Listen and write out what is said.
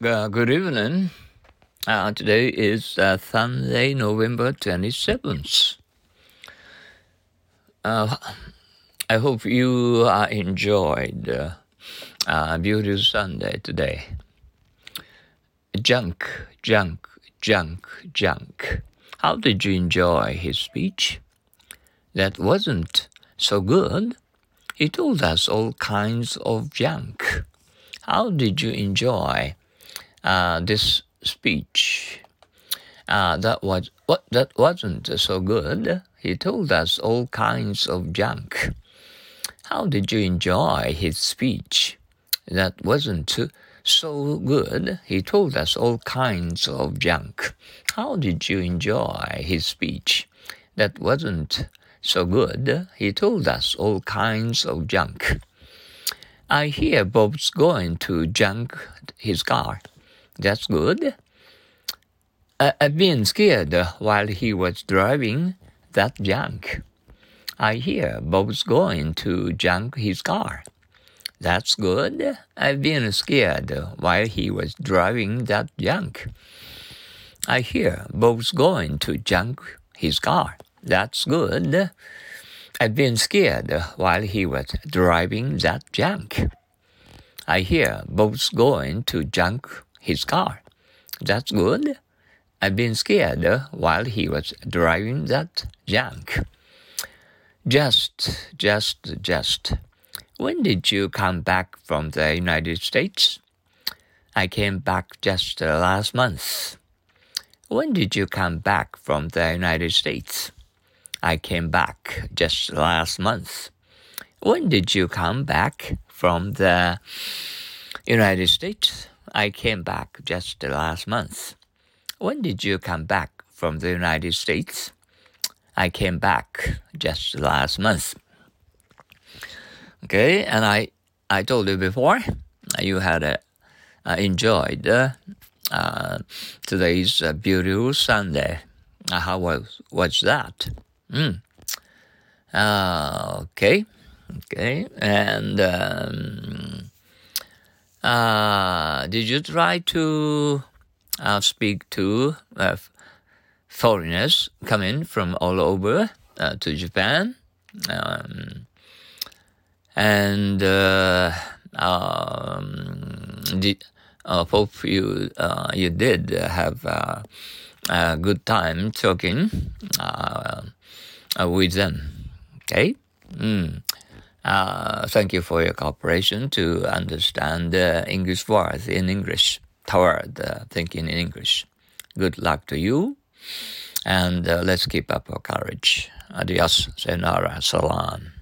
Uh, good evening. Uh, today is uh, Sunday, November 27th. Uh, I hope you uh, enjoyed uh, uh, Beauty Sunday today. Junk, junk, junk, junk. How did you enjoy his speech? That wasn't so good. He told us all kinds of junk. How did you enjoy this speech? Uh, that was what that wasn't so good. He told us all kinds of junk. How did you enjoy his speech? That wasn't so good. He told us all kinds of junk. How did you enjoy his speech? That wasn't so good. He told us all kinds of junk. I hear Bob's going to junk his car. That's good. I, I've been scared while he was driving that junk. I hear Bob's going to junk his car. That's good. I've been scared while he was driving that junk. I hear Bob's going to junk his car. That's good. I've been scared while he was driving that junk. I hear Bob's going to junk his car. That's good. I've been scared while he was driving that junk. Just, just, just. When did you come back from the United States? I came back just last month. When did you come back from the United States? I came back just last month. When did you come back from the United States? I came back just last month. When did you come back from the United States? I came back just last month. Okay, and I, I told you before, you had uh, enjoyed uh, uh, today's uh, beautiful Sunday. Uh, how was was that? Mm. okay, okay, and um, uh, did you try to uh, speak to uh, foreigners coming from all over uh, to Japan? Um, and uh, um, did, uh, hope you uh, you did have a good time talking with them. Okay. Mm. Uh, thank you for your cooperation to understand uh, English words in English, toward uh, thinking in English. Good luck to you, and let's keep up our courage. Adios, sayonara, salam.